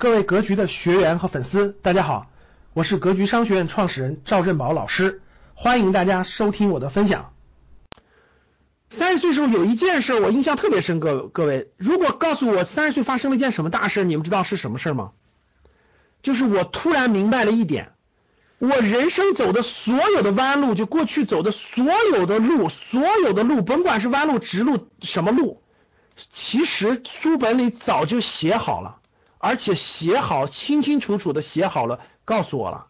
各位格局的学员和粉丝，大家好，我是格局商学院创始人赵振宝老师，欢迎大家收听我的分享。三十岁时候有一件事我印象特别深，各各位，如果告诉我三十岁发生了一件什么大事，你们知道是什么事吗？就是我突然明白了一点，我人生走的所有的弯路，就过去走的所有的路，所有的路，甭管是弯路、直路，什么路，其实书本里早就写好了。而且写好，清清楚楚的写好了，告诉我了。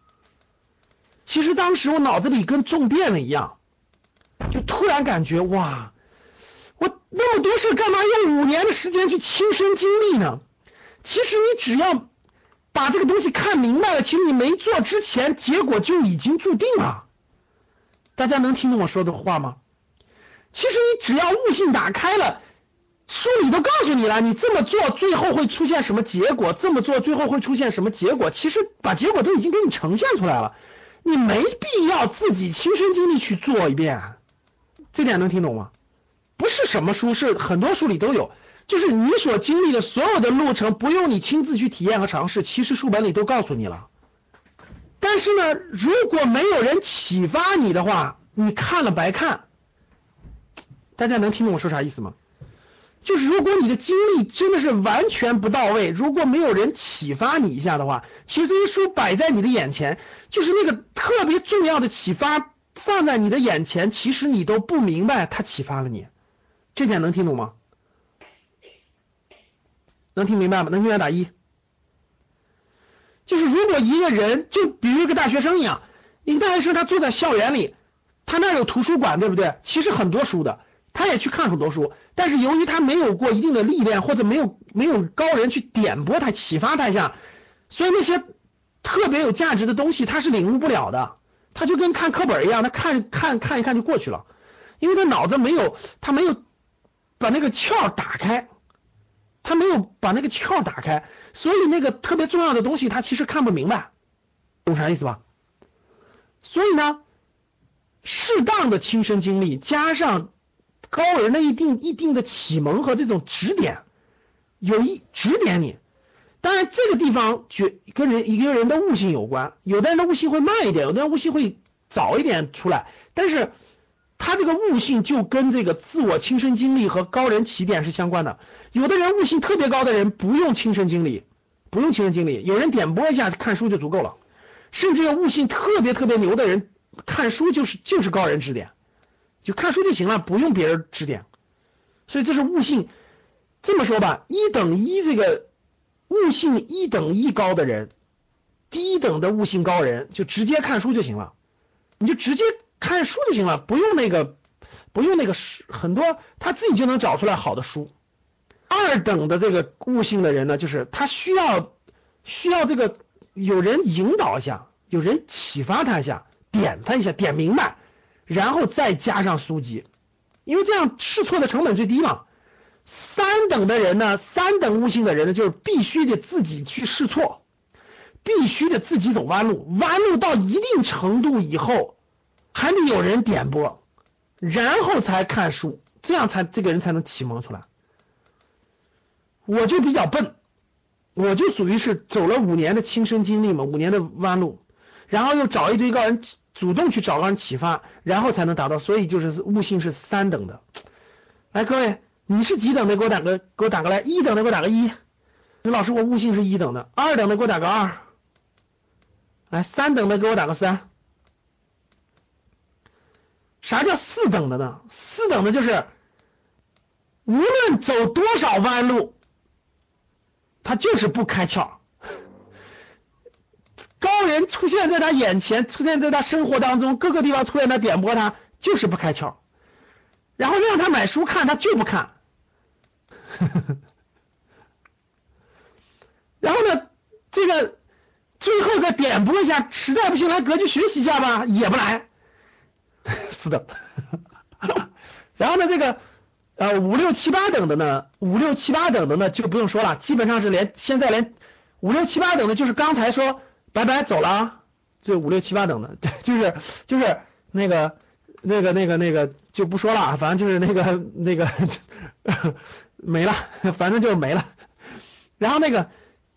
其实当时我脑子里跟中电了一样，就突然感觉哇，我那么多事干嘛用五年的时间去亲身经历呢？其实你只要把这个东西看明白了，其实你没做之前，结果就已经注定了。大家能听懂我说的话吗？其实你只要悟性打开了。书里都告诉你了，你这么做最后会出现什么结果？这么做最后会出现什么结果？其实把结果都已经给你呈现出来了，你没必要自己亲身经历去做一遍。这点能听懂吗？不是什么书，是很多书里都有，就是你所经历的所有的路程，不用你亲自去体验和尝试，其实书本里都告诉你了。但是呢，如果没有人启发你的话，你看了白看。大家能听懂我说啥意思吗？就是如果你的经历真的是完全不到位，如果没有人启发你一下的话，其实这些书摆在你的眼前，就是那个特别重要的启发放在你的眼前，其实你都不明白它启发了你，这点能听懂吗？能听明白吗？能听明白打一。就是如果一个人就比如一个大学生一样，一个大学生他坐在校园里，他那有图书馆对不对？其实很多书的。他也去看很多书，但是由于他没有过一定的历练，或者没有没有高人去点拨他、启发他一下，所以那些特别有价值的东西他是领悟不了的。他就跟看课本一样，他看看看一看就过去了，因为他脑子没有，他没有把那个窍打开，他没有把那个窍打开，所以那个特别重要的东西他其实看不明白，懂啥意思吧？所以呢，适当的亲身经历加上。高人的一定一定的启蒙和这种指点，有一指点你。当然，这个地方觉跟人一个人的悟性有关，有的人的悟性会慢一点，有的人悟性会早一点出来。但是，他这个悟性就跟这个自我亲身经历和高人起点是相关的。有的人悟性特别高的人不用亲身经历，不用亲身经历，有人点拨一下看书就足够了。甚至有悟性特别特别牛的人看书就是就是高人指点。就看书就行了，不用别人指点，所以这是悟性。这么说吧，一等一这个悟性一等一高的人，低等的悟性高人就直接看书就行了，你就直接看书就行了，不用那个不用那个很多他自己就能找出来好的书。二等的这个悟性的人呢，就是他需要需要这个有人引导一下，有人启发他一下，点他一下，点明白。然后再加上书籍，因为这样试错的成本最低嘛。三等的人呢，三等悟性的人呢，就是必须得自己去试错，必须得自己走弯路，弯路到一定程度以后，还得有人点拨，然后才看书，这样才这个人才能启蒙出来。我就比较笨，我就属于是走了五年的亲身经历嘛，五年的弯路，然后又找一堆高人。主动去找人启发，然后才能达到，所以就是悟性是三等的。来，各位，你是几等的？给我打个，给我打个来。一等的给我打个一。老师，我悟性是一等的。二等的给我打个二。来，三等的给我打个三。啥叫四等的呢？四等的就是无论走多少弯路，他就是不开窍。高人出现在他眼前，出现在他生活当中各个地方出现，他点拨他就是不开窍，然后让他买书看，他就不看，然后呢，这个最后再点拨一下，实在不行来格局学习一下吧，也不来，是的，然后呢，这个呃五六七八等的呢，五六七八等的呢就不用说了，基本上是连现在连五六七八等的，就是刚才说。拜拜，走了啊！这五六七八等的，对，就是就是那个那个那个那个就不说了，反正就是那个那个没了，反正就是没了。然后那个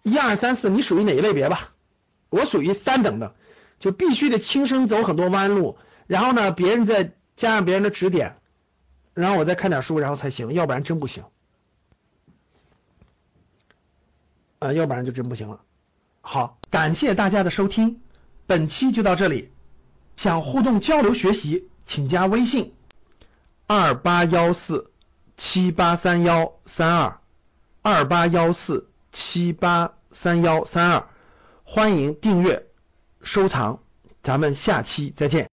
一二三四，你属于哪一类别吧？我属于三等的，就必须得亲身走很多弯路，然后呢，别人再加上别人的指点，然后我再看点书，然后才行，要不然真不行。啊，要不然就真不行了。好，感谢大家的收听，本期就到这里。想互动交流学习，请加微信二八幺四七八三幺三二二八幺四七八三幺三二，欢迎订阅收藏，咱们下期再见。